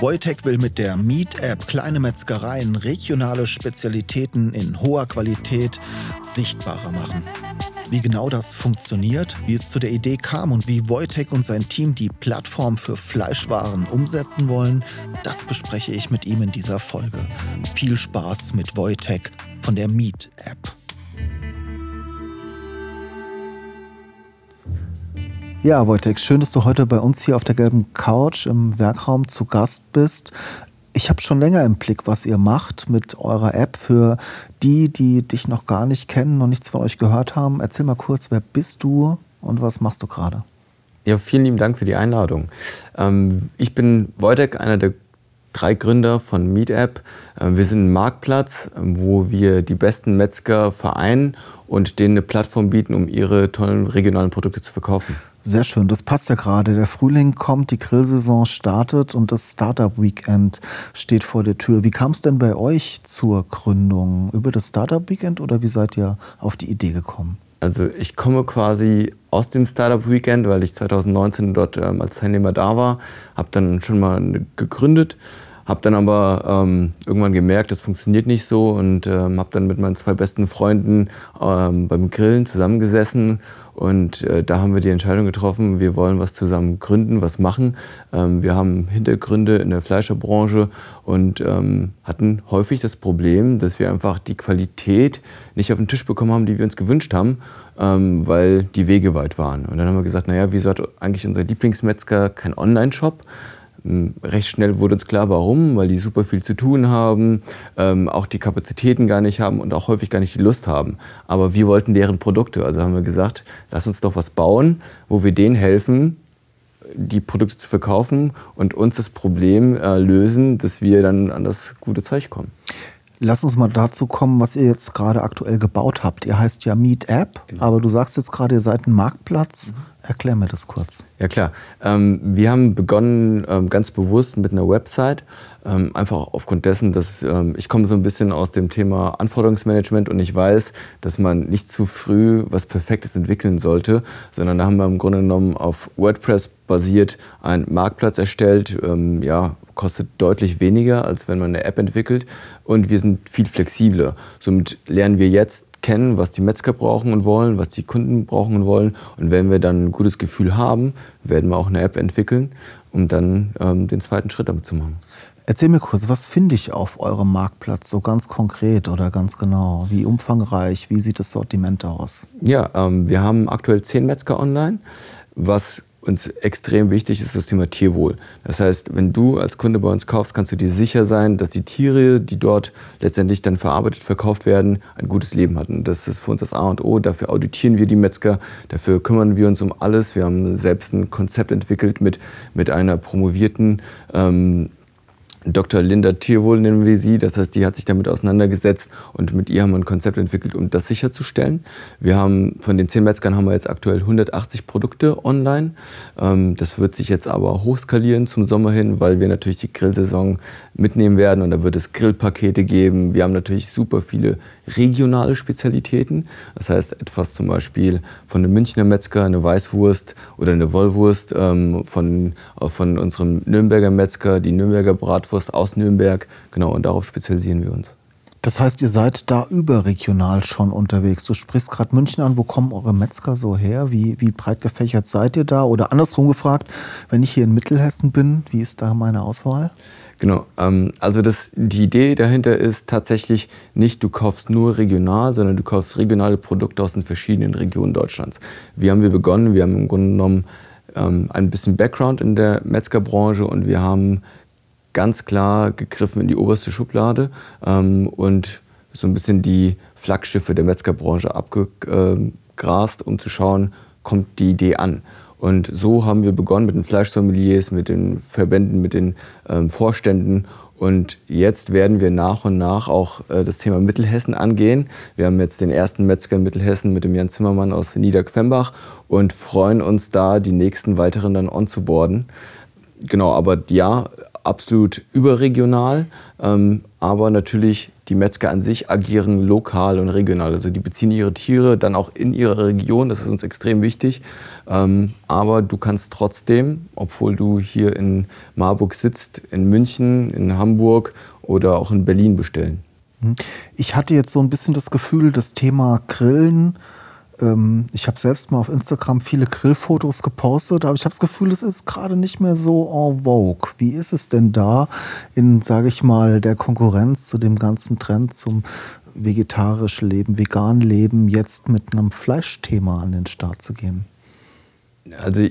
Wojtek will mit der Meet-App kleine Metzgereien regionale Spezialitäten in hoher Qualität sichtbarer machen. Wie genau das funktioniert, wie es zu der Idee kam und wie Wojtek und sein Team die Plattform für Fleischwaren umsetzen wollen, das bespreche ich mit ihm in dieser Folge. Viel Spaß mit Wojtek von der Meet-App. Ja, Wojtek, schön, dass du heute bei uns hier auf der gelben Couch im Werkraum zu Gast bist. Ich habe schon länger im Blick, was ihr macht mit eurer App. Für die, die dich noch gar nicht kennen und nichts von euch gehört haben, erzähl mal kurz, wer bist du und was machst du gerade? Ja, vielen lieben Dank für die Einladung. Ähm, ich bin Wojtek, einer der drei Gründer von MeetApp. Ähm, wir sind ein Marktplatz, ähm, wo wir die besten Metzger vereinen und denen eine Plattform bieten, um ihre tollen regionalen Produkte zu verkaufen. Sehr schön, das passt ja gerade. Der Frühling kommt, die Grillsaison startet und das Startup Weekend steht vor der Tür. Wie kam es denn bei euch zur Gründung? Über das Startup Weekend oder wie seid ihr auf die Idee gekommen? Also ich komme quasi aus dem Startup Weekend, weil ich 2019 dort ähm, als Teilnehmer da war, habe dann schon mal gegründet, habe dann aber ähm, irgendwann gemerkt, das funktioniert nicht so und ähm, habe dann mit meinen zwei besten Freunden ähm, beim Grillen zusammengesessen und äh, da haben wir die Entscheidung getroffen, wir wollen was zusammen gründen, was machen. Ähm, wir haben Hintergründe in der Fleischerbranche und ähm, hatten häufig das Problem, dass wir einfach die Qualität nicht auf den Tisch bekommen haben, die wir uns gewünscht haben, ähm, weil die Wege weit waren. Und dann haben wir gesagt, naja, wieso hat eigentlich unser Lieblingsmetzger kein Online-Shop? Ähm, recht schnell wurde uns klar, warum, weil die super viel zu tun haben, ähm, auch die Kapazitäten gar nicht haben und auch häufig gar nicht die Lust haben. Aber wir wollten deren Produkte. Also haben wir gesagt, lass uns doch was bauen, wo wir denen helfen, die Produkte zu verkaufen und uns das Problem äh, lösen, dass wir dann an das gute Zeug kommen. Lass uns mal dazu kommen, was ihr jetzt gerade aktuell gebaut habt. Ihr heißt ja Meet App, genau. aber du sagst jetzt gerade, ihr seid ein Marktplatz. Mhm. Erklär mir das kurz. Ja klar. Ähm, wir haben begonnen ähm, ganz bewusst mit einer Website, ähm, einfach aufgrund dessen, dass ähm, ich komme so ein bisschen aus dem Thema Anforderungsmanagement und ich weiß, dass man nicht zu früh was Perfektes entwickeln sollte, sondern da haben wir im Grunde genommen auf WordPress basiert einen Marktplatz erstellt. Ähm, ja, kostet deutlich weniger, als wenn man eine App entwickelt und wir sind viel flexibler. Somit lernen wir jetzt kennen, was die Metzger brauchen und wollen, was die Kunden brauchen und wollen. Und wenn wir dann ein gutes Gefühl haben, werden wir auch eine App entwickeln, um dann ähm, den zweiten Schritt damit zu machen. Erzähl mir kurz, was finde ich auf eurem Marktplatz so ganz konkret oder ganz genau? Wie umfangreich? Wie sieht das Sortiment aus? Ja, ähm, wir haben aktuell zehn Metzger online, was uns extrem wichtig ist das Thema Tierwohl. Das heißt, wenn du als Kunde bei uns kaufst, kannst du dir sicher sein, dass die Tiere, die dort letztendlich dann verarbeitet, verkauft werden, ein gutes Leben hatten. Das ist für uns das A und O. Dafür auditieren wir die Metzger, dafür kümmern wir uns um alles. Wir haben selbst ein Konzept entwickelt mit, mit einer promovierten ähm, Dr. Linda Tierwohl nennen wir sie. Das heißt, die hat sich damit auseinandergesetzt und mit ihr haben wir ein Konzept entwickelt, um das sicherzustellen. Wir haben von den zehn Metzgern haben wir jetzt aktuell 180 Produkte online. Ähm, das wird sich jetzt aber hochskalieren zum Sommer hin, weil wir natürlich die Grillsaison mitnehmen werden und da wird es Grillpakete geben. Wir haben natürlich super viele regionale Spezialitäten. Das heißt, etwas zum Beispiel von einem Münchner Metzger, eine Weißwurst oder eine Wollwurst, ähm, von, von unserem Nürnberger Metzger, die Nürnberger Bratwurst aus Nürnberg. Genau, und darauf spezialisieren wir uns. Das heißt, ihr seid da überregional schon unterwegs. Du sprichst gerade München an. Wo kommen eure Metzger so her? Wie, wie breit gefächert seid ihr da? Oder andersrum gefragt, wenn ich hier in Mittelhessen bin, wie ist da meine Auswahl? Genau, ähm, also das, die Idee dahinter ist tatsächlich nicht, du kaufst nur regional, sondern du kaufst regionale Produkte aus den verschiedenen Regionen Deutschlands. Wie haben wir begonnen? Wir haben im Grunde genommen ähm, ein bisschen Background in der Metzgerbranche und wir haben ganz klar gegriffen in die oberste Schublade ähm, und so ein bisschen die Flaggschiffe der Metzgerbranche abgegrast, um zu schauen, kommt die Idee an. Und so haben wir begonnen mit den Fleischsommeliers, mit den Verbänden, mit den ähm, Vorständen. Und jetzt werden wir nach und nach auch äh, das Thema Mittelhessen angehen. Wir haben jetzt den ersten Metzger in Mittelhessen mit dem Jan Zimmermann aus Niederquembach und freuen uns da, die nächsten weiteren dann on zu boarden. Genau, aber ja, absolut überregional, ähm, aber natürlich die Metzger an sich agieren lokal und regional. Also die beziehen ihre Tiere dann auch in ihrer Region, das ist uns extrem wichtig. Ähm, aber du kannst trotzdem, obwohl du hier in Marburg sitzt, in München, in Hamburg oder auch in Berlin bestellen. Hm. Ich hatte jetzt so ein bisschen das Gefühl, das Thema Grillen ähm, ich habe selbst mal auf Instagram viele Grillfotos gepostet, aber ich habe das Gefühl, es ist gerade nicht mehr so en vogue. Wie ist es denn da in, sage ich mal, der Konkurrenz zu dem ganzen Trend zum vegetarisch Leben, vegan Leben, jetzt mit einem Fleischthema an den Start zu gehen? Also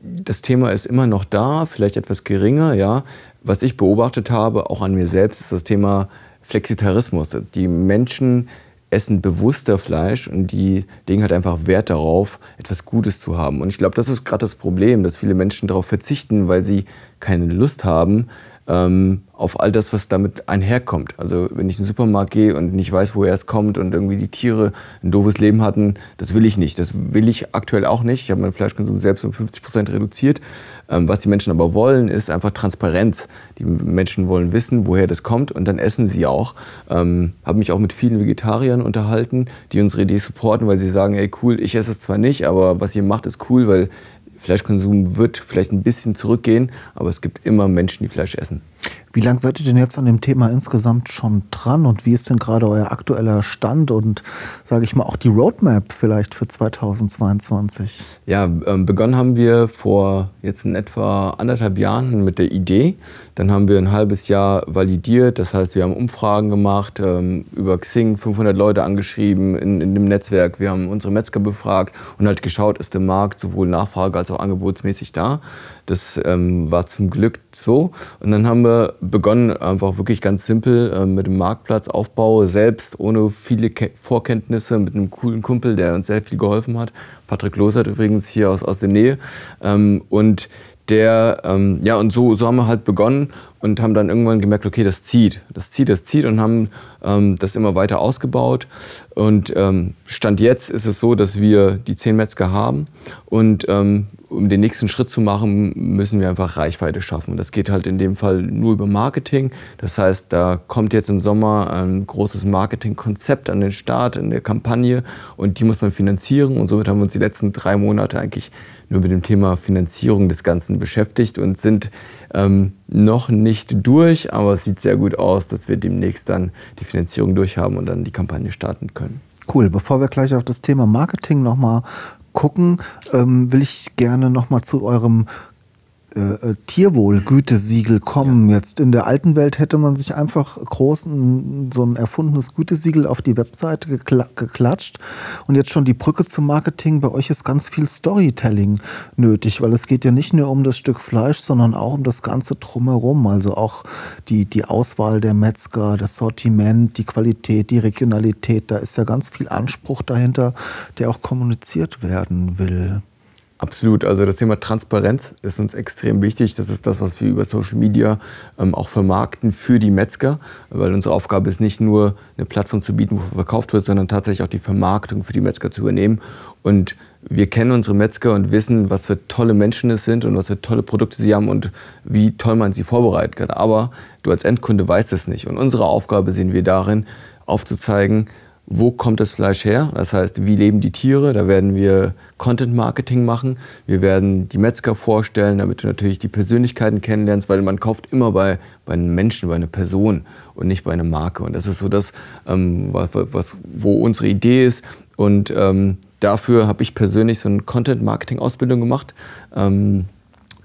das Thema ist immer noch da, vielleicht etwas geringer, ja. Was ich beobachtet habe, auch an mir selbst, ist das Thema Flexitarismus. Die Menschen essen bewusster Fleisch und die legen halt einfach Wert darauf, etwas Gutes zu haben. Und ich glaube, das ist gerade das Problem, dass viele Menschen darauf verzichten, weil sie keine Lust haben, ähm, auf all das, was damit einherkommt. Also wenn ich in den Supermarkt gehe und nicht weiß, woher es kommt und irgendwie die Tiere ein doofes Leben hatten, das will ich nicht. Das will ich aktuell auch nicht. Ich habe meinen Fleischkonsum selbst um 50 Prozent reduziert. Ähm, was die Menschen aber wollen, ist einfach Transparenz. Die Menschen wollen wissen, woher das kommt und dann essen sie auch. Ähm, habe mich auch mit vielen Vegetariern unterhalten, die unsere Idee supporten, weil sie sagen, ey cool, ich esse es zwar nicht, aber was ihr macht ist cool, weil Fleischkonsum wird vielleicht ein bisschen zurückgehen, aber es gibt immer Menschen, die Fleisch essen. Wie lange seid ihr denn jetzt an dem Thema insgesamt schon dran und wie ist denn gerade euer aktueller Stand und sage ich mal auch die Roadmap vielleicht für 2022? Ja, ähm, begonnen haben wir vor jetzt in etwa anderthalb Jahren mit der Idee. Dann haben wir ein halbes Jahr validiert, das heißt, wir haben Umfragen gemacht, ähm, über Xing 500 Leute angeschrieben in, in dem Netzwerk. Wir haben unsere Metzger befragt und halt geschaut, ist der Markt sowohl Nachfrage als auch angebotsmäßig da. Das ähm, war zum Glück so. Und dann haben wir begonnen, einfach wirklich ganz simpel äh, mit dem Marktplatzaufbau, selbst ohne viele Ke Vorkenntnisse, mit einem coolen Kumpel, der uns sehr viel geholfen hat. Patrick Losert übrigens hier aus, aus der Nähe. Ähm, und der, ähm, ja, und so, so haben wir halt begonnen und haben dann irgendwann gemerkt, okay, das zieht, das zieht, das zieht und haben ähm, das immer weiter ausgebaut. Und ähm, Stand jetzt ist es so, dass wir die zehn Metzger haben und ähm, um den nächsten Schritt zu machen, müssen wir einfach Reichweite schaffen. Das geht halt in dem Fall nur über Marketing. Das heißt, da kommt jetzt im Sommer ein großes Marketingkonzept an den Start in der Kampagne und die muss man finanzieren. Und somit haben wir uns die letzten drei Monate eigentlich nur mit dem Thema Finanzierung des Ganzen beschäftigt und sind ähm, noch nicht durch, aber es sieht sehr gut aus, dass wir demnächst dann die Finanzierung durchhaben und dann die Kampagne starten können. Cool. Bevor wir gleich auf das Thema Marketing nochmal gucken, ähm, will ich gerne nochmal zu eurem äh, Tierwohl-Gütesiegel kommen. Ja. Jetzt in der alten Welt hätte man sich einfach groß ein, so ein erfundenes Gütesiegel auf die Webseite gekla geklatscht. Und jetzt schon die Brücke zum Marketing. Bei euch ist ganz viel Storytelling nötig, weil es geht ja nicht nur um das Stück Fleisch, sondern auch um das Ganze drumherum. Also auch die, die Auswahl der Metzger, das Sortiment, die Qualität, die Regionalität. Da ist ja ganz viel Anspruch dahinter, der auch kommuniziert werden will. Absolut. Also das Thema Transparenz ist uns extrem wichtig. Das ist das, was wir über Social Media ähm, auch vermarkten für die Metzger, weil unsere Aufgabe ist nicht nur eine Plattform zu bieten, wo verkauft wird, sondern tatsächlich auch die Vermarktung für die Metzger zu übernehmen. Und wir kennen unsere Metzger und wissen, was für tolle Menschen es sind und was für tolle Produkte sie haben und wie toll man sie vorbereiten kann. Aber du als Endkunde weißt es nicht. Und unsere Aufgabe sehen wir darin, aufzuzeigen, wo kommt das Fleisch her? Das heißt, wie leben die Tiere? Da werden wir Content Marketing machen. Wir werden die Metzger vorstellen, damit du natürlich die Persönlichkeiten kennenlernst, weil man kauft immer bei, bei einem Menschen, bei einer Person und nicht bei einer Marke. Und das ist so das, ähm, was, was, wo unsere Idee ist. Und ähm, dafür habe ich persönlich so eine Content Marketing Ausbildung gemacht, ähm,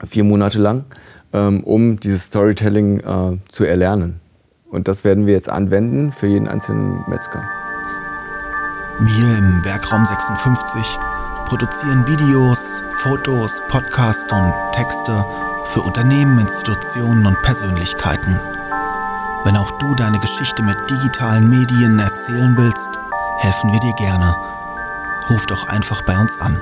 vier Monate lang, ähm, um dieses Storytelling äh, zu erlernen. Und das werden wir jetzt anwenden für jeden einzelnen Metzger. Wir im Werkraum 56 produzieren Videos, Fotos, Podcasts und Texte für Unternehmen, Institutionen und Persönlichkeiten. Wenn auch du deine Geschichte mit digitalen Medien erzählen willst, helfen wir dir gerne. Ruf doch einfach bei uns an.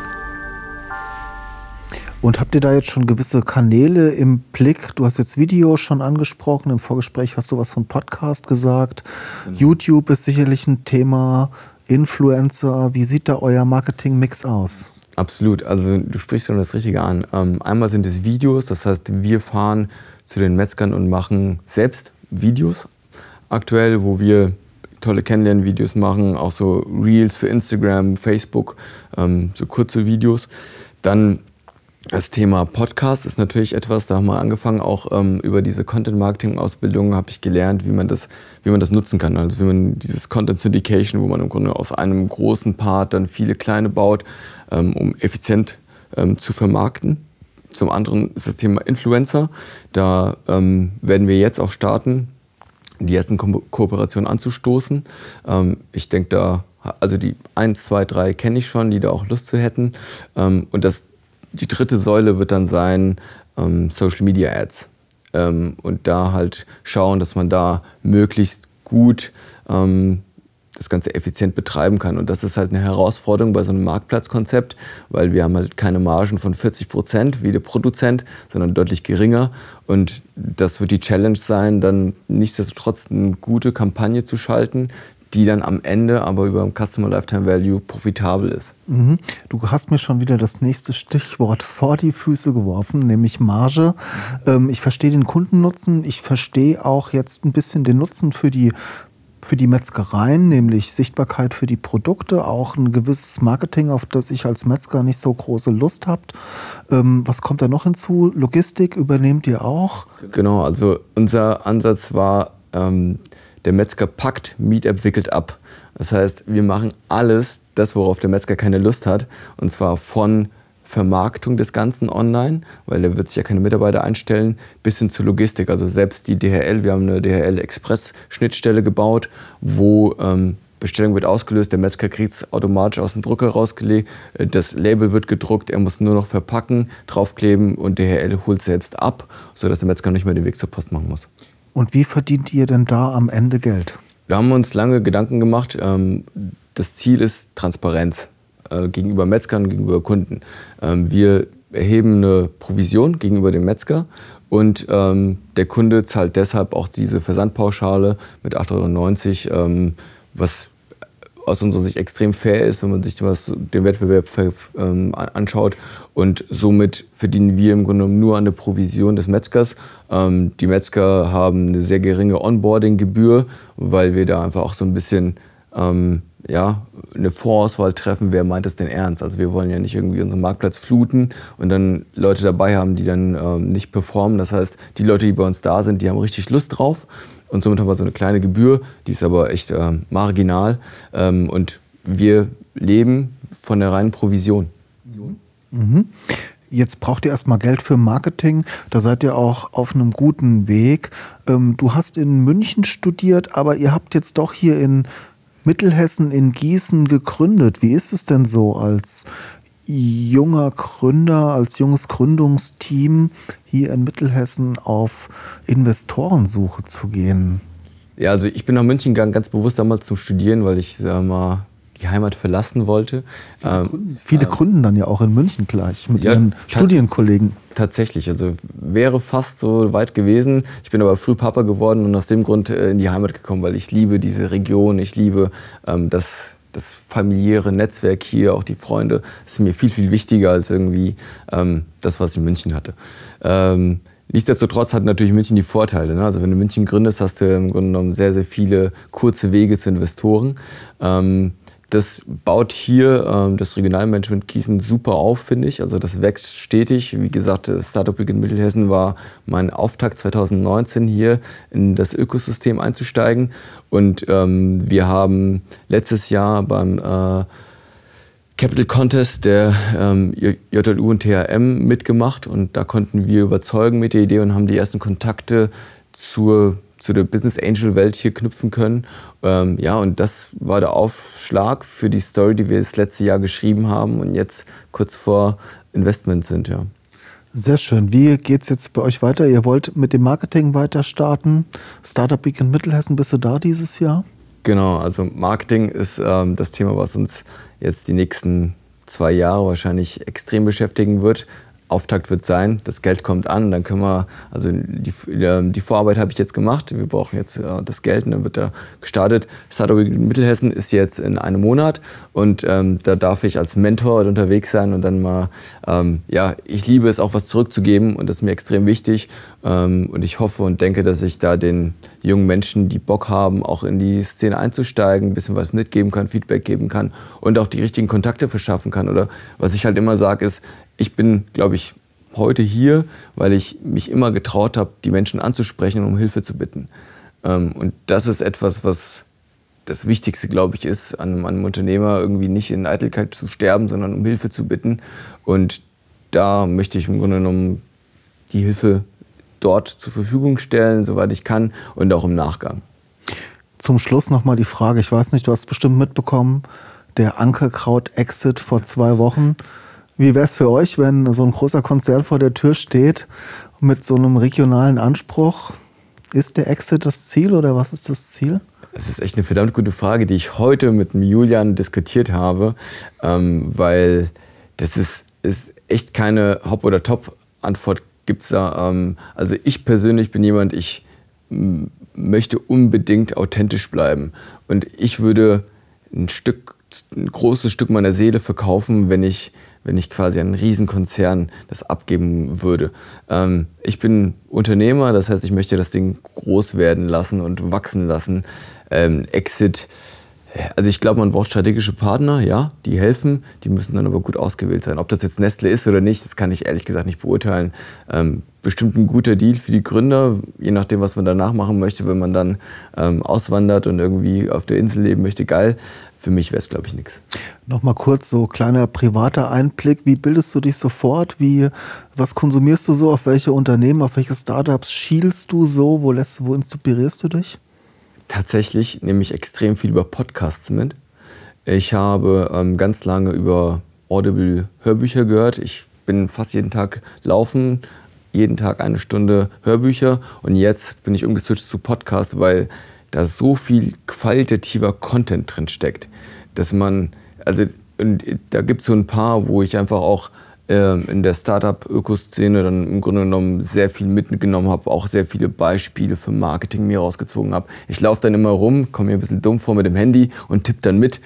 Und habt ihr da jetzt schon gewisse Kanäle im Blick? Du hast jetzt Video schon angesprochen, im Vorgespräch hast du was von Podcast gesagt. Genau. YouTube ist sicherlich ein Thema, Influencer. Wie sieht da euer Marketing-Mix aus? Absolut, also du sprichst schon das Richtige an. Ähm, einmal sind es Videos, das heißt, wir fahren zu den Metzgern und machen selbst Videos aktuell, wo wir tolle Kennenlernvideos machen, auch so Reels für Instagram, Facebook, ähm, so kurze Videos. Dann das Thema Podcast ist natürlich etwas, da haben wir angefangen, auch ähm, über diese Content-Marketing-Ausbildung habe ich gelernt, wie man, das, wie man das nutzen kann. Also wie man dieses Content Syndication, wo man im Grunde aus einem großen Part dann viele kleine baut, ähm, um effizient ähm, zu vermarkten. Zum anderen ist das Thema Influencer. Da ähm, werden wir jetzt auch starten, die ersten Ko Kooperationen anzustoßen. Ähm, ich denke da, also die 1, 2, 3 kenne ich schon, die da auch Lust zu hätten. Ähm, und das, die dritte Säule wird dann sein ähm, Social Media Ads. Ähm, und da halt schauen, dass man da möglichst gut ähm, das Ganze effizient betreiben kann. Und das ist halt eine Herausforderung bei so einem Marktplatzkonzept, weil wir haben halt keine Margen von 40 Prozent wie der Produzent, sondern deutlich geringer. Und das wird die Challenge sein, dann nichtsdestotrotz eine gute Kampagne zu schalten, die dann am Ende aber über dem Customer Lifetime Value profitabel ist. Mhm. Du hast mir schon wieder das nächste Stichwort vor die Füße geworfen, nämlich Marge. Ähm, ich verstehe den Kundennutzen, ich verstehe auch jetzt ein bisschen den Nutzen für die für die Metzgereien, nämlich Sichtbarkeit für die Produkte, auch ein gewisses Marketing, auf das ich als Metzger nicht so große Lust habe. Ähm, was kommt da noch hinzu? Logistik übernehmt ihr auch? Genau, also unser Ansatz war, ähm, der Metzger packt, Meetup wickelt ab. Das heißt, wir machen alles, das, worauf der Metzger keine Lust hat, und zwar von Vermarktung des Ganzen online, weil er wird sich ja keine Mitarbeiter einstellen, bis hin zur Logistik. Also selbst die DHL, wir haben eine DHL Express Schnittstelle gebaut, wo ähm, Bestellung wird ausgelöst, der Metzger kriegt es automatisch aus dem Drucker rausgelegt, äh, das Label wird gedruckt, er muss nur noch verpacken, draufkleben und DHL holt selbst ab, sodass der Metzger nicht mehr den Weg zur Post machen muss. Und wie verdient ihr denn da am Ende Geld? Wir haben uns lange Gedanken gemacht. Ähm, das Ziel ist Transparenz äh, gegenüber Metzgern, gegenüber Kunden. Ähm, wir erheben eine Provision gegenüber dem Metzger und ähm, der Kunde zahlt deshalb auch diese Versandpauschale mit 8,90 Euro, was aus unserer Sicht extrem fair ist, wenn man sich den Wettbewerb ähm, anschaut. Und somit verdienen wir im Grunde genommen nur an der Provision des Metzgers. Ähm, die Metzger haben eine sehr geringe Onboarding-Gebühr, weil wir da einfach auch so ein bisschen ähm, ja, eine Vorauswahl treffen, wer meint es denn ernst. Also wir wollen ja nicht irgendwie unseren Marktplatz fluten und dann Leute dabei haben, die dann nicht performen. Das heißt, die Leute, die bei uns da sind, die haben richtig Lust drauf. Und somit haben wir so eine kleine Gebühr, die ist aber echt äh, marginal. Ähm, und wir leben von der reinen Provision. Mhm. Jetzt braucht ihr erstmal Geld für Marketing. Da seid ihr auch auf einem guten Weg. Ähm, du hast in München studiert, aber ihr habt jetzt doch hier in Mittelhessen in Gießen gegründet. Wie ist es denn so als junger Gründer, als junges Gründungsteam hier in Mittelhessen auf Investorensuche zu gehen? Ja, also ich bin nach München gegangen, ganz bewusst damals zum Studieren, weil ich sag mal, die Heimat verlassen wollte. Viele, ähm, gründen, viele ähm, gründen dann ja auch in München gleich mit ja, ihren Studienkollegen. Tatsächlich, also wäre fast so weit gewesen. Ich bin aber früh Papa geworden und aus dem Grund äh, in die Heimat gekommen, weil ich liebe diese Region, ich liebe ähm, das, das familiäre Netzwerk hier, auch die Freunde. Ist mir viel, viel wichtiger als irgendwie ähm, das, was ich in München hatte. Ähm, Nichtsdestotrotz hat natürlich München die Vorteile. Ne? Also wenn du München gründest, hast du im Grunde genommen sehr, sehr viele kurze Wege zu Investoren. Ähm, das baut hier ähm, das Regionalmanagement Gießen super auf, finde ich. Also das wächst stetig. Wie gesagt, Startup Week in Mittelhessen war mein Auftakt 2019 hier in das Ökosystem einzusteigen. Und ähm, wir haben letztes Jahr beim äh, Capital Contest der ähm, JLU und THM mitgemacht und da konnten wir überzeugen mit der Idee und haben die ersten Kontakte zur zu der Business Angel Welt hier knüpfen können. Ähm, ja, und das war der Aufschlag für die Story, die wir das letzte Jahr geschrieben haben und jetzt kurz vor Investment sind, ja. Sehr schön. Wie geht es jetzt bei euch weiter? Ihr wollt mit dem Marketing weiter starten. Startup Week in Mittelhessen, bist du da dieses Jahr? Genau, also Marketing ist ähm, das Thema, was uns jetzt die nächsten zwei Jahre wahrscheinlich extrem beschäftigen wird Auftakt wird sein, das Geld kommt an, dann können wir, also die, die Vorarbeit habe ich jetzt gemacht, wir brauchen jetzt äh, das Geld und dann wird da gestartet. Startup Mittelhessen ist jetzt in einem Monat und ähm, da darf ich als Mentor unterwegs sein und dann mal, ähm, ja, ich liebe es auch was zurückzugeben und das ist mir extrem wichtig ähm, und ich hoffe und denke, dass ich da den jungen Menschen, die Bock haben, auch in die Szene einzusteigen, ein bisschen was mitgeben kann, Feedback geben kann und auch die richtigen Kontakte verschaffen kann. Oder was ich halt immer sage, ist, ich bin, glaube ich, heute hier, weil ich mich immer getraut habe, die Menschen anzusprechen und um Hilfe zu bitten. Ähm, und das ist etwas, was das Wichtigste, glaube ich, ist, an einem Unternehmer irgendwie nicht in Eitelkeit zu sterben, sondern um Hilfe zu bitten. Und da möchte ich im Grunde genommen die Hilfe dort zur Verfügung stellen, soweit ich kann und auch im Nachgang. Zum Schluss nochmal die Frage, ich weiß nicht, du hast bestimmt mitbekommen, der Ankerkraut-Exit vor zwei Wochen. Wie wäre es für euch, wenn so ein großer Konzern vor der Tür steht mit so einem regionalen Anspruch? Ist der Exit das Ziel oder was ist das Ziel? Das ist echt eine verdammt gute Frage, die ich heute mit dem Julian diskutiert habe, ähm, weil das ist, ist echt keine Hop- oder Top-Antwort gibt es da. Ähm, also ich persönlich bin jemand, ich möchte unbedingt authentisch bleiben und ich würde ein Stück, ein großes Stück meiner Seele verkaufen, wenn ich wenn ich quasi einen Riesenkonzern das abgeben würde. Ähm, ich bin Unternehmer, das heißt, ich möchte das Ding groß werden lassen und wachsen lassen. Ähm, Exit, also ich glaube, man braucht strategische Partner, ja, die helfen, die müssen dann aber gut ausgewählt sein. Ob das jetzt Nestle ist oder nicht, das kann ich ehrlich gesagt nicht beurteilen. Ähm, bestimmt ein guter Deal für die Gründer, je nachdem, was man danach machen möchte, wenn man dann ähm, auswandert und irgendwie auf der Insel leben möchte, geil. Für mich wäre es, glaube ich, nichts. Nochmal kurz so kleiner privater Einblick. Wie bildest du dich sofort? Wie, was konsumierst du so? Auf welche Unternehmen, auf welche Startups schielst du so? Wo, lässt, wo inspirierst du dich? Tatsächlich nehme ich extrem viel über Podcasts mit. Ich habe ähm, ganz lange über Audible Hörbücher gehört. Ich bin fast jeden Tag laufen, jeden Tag eine Stunde Hörbücher und jetzt bin ich umgeswitcht zu Podcasts, weil da so viel qualitativer Content drin steckt, dass man, also und da gibt es so ein paar, wo ich einfach auch äh, in der Startup-Ökoszene dann im Grunde genommen sehr viel mitgenommen habe, auch sehr viele Beispiele für Marketing mir rausgezogen habe. Ich laufe dann immer rum, komme mir ein bisschen dumm vor mit dem Handy und tippe dann mit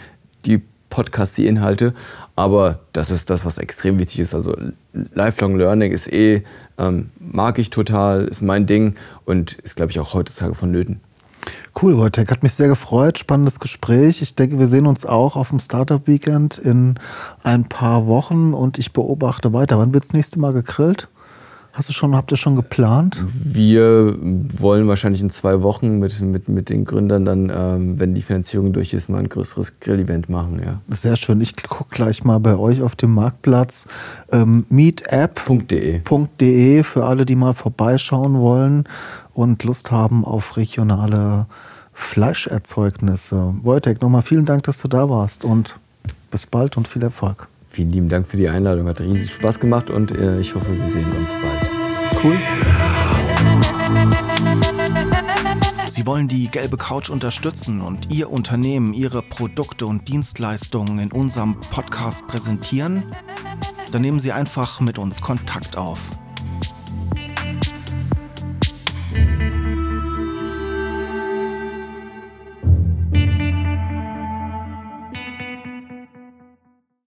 die Podcasts, die Inhalte. Aber das ist das, was extrem wichtig ist. Also Lifelong Learning ist eh, ähm, mag ich total, ist mein Ding und ist, glaube ich, auch heutzutage vonnöten. Cool, Wojtek. Hat mich sehr gefreut. Spannendes Gespräch. Ich denke, wir sehen uns auch auf dem Startup Weekend in ein paar Wochen und ich beobachte weiter. Wann wird das nächste Mal gegrillt? Hast du schon, habt ihr schon geplant? Wir wollen wahrscheinlich in zwei Wochen mit, mit, mit den Gründern dann, ähm, wenn die Finanzierung durch ist, mal ein größeres Grill-Event machen. Ja. Sehr schön. Ich gucke gleich mal bei euch auf dem Marktplatz. Ähm, meetup.de für alle, die mal vorbeischauen wollen und Lust haben auf regionale Fleischerzeugnisse. Wojtek, nochmal vielen Dank, dass du da warst und bis bald und viel Erfolg. Vielen lieben Dank für die Einladung. Hat riesig Spaß gemacht und äh, ich hoffe, wir sehen uns bald. Cool. Sie wollen die gelbe Couch unterstützen und Ihr Unternehmen, Ihre Produkte und Dienstleistungen in unserem Podcast präsentieren? Dann nehmen Sie einfach mit uns Kontakt auf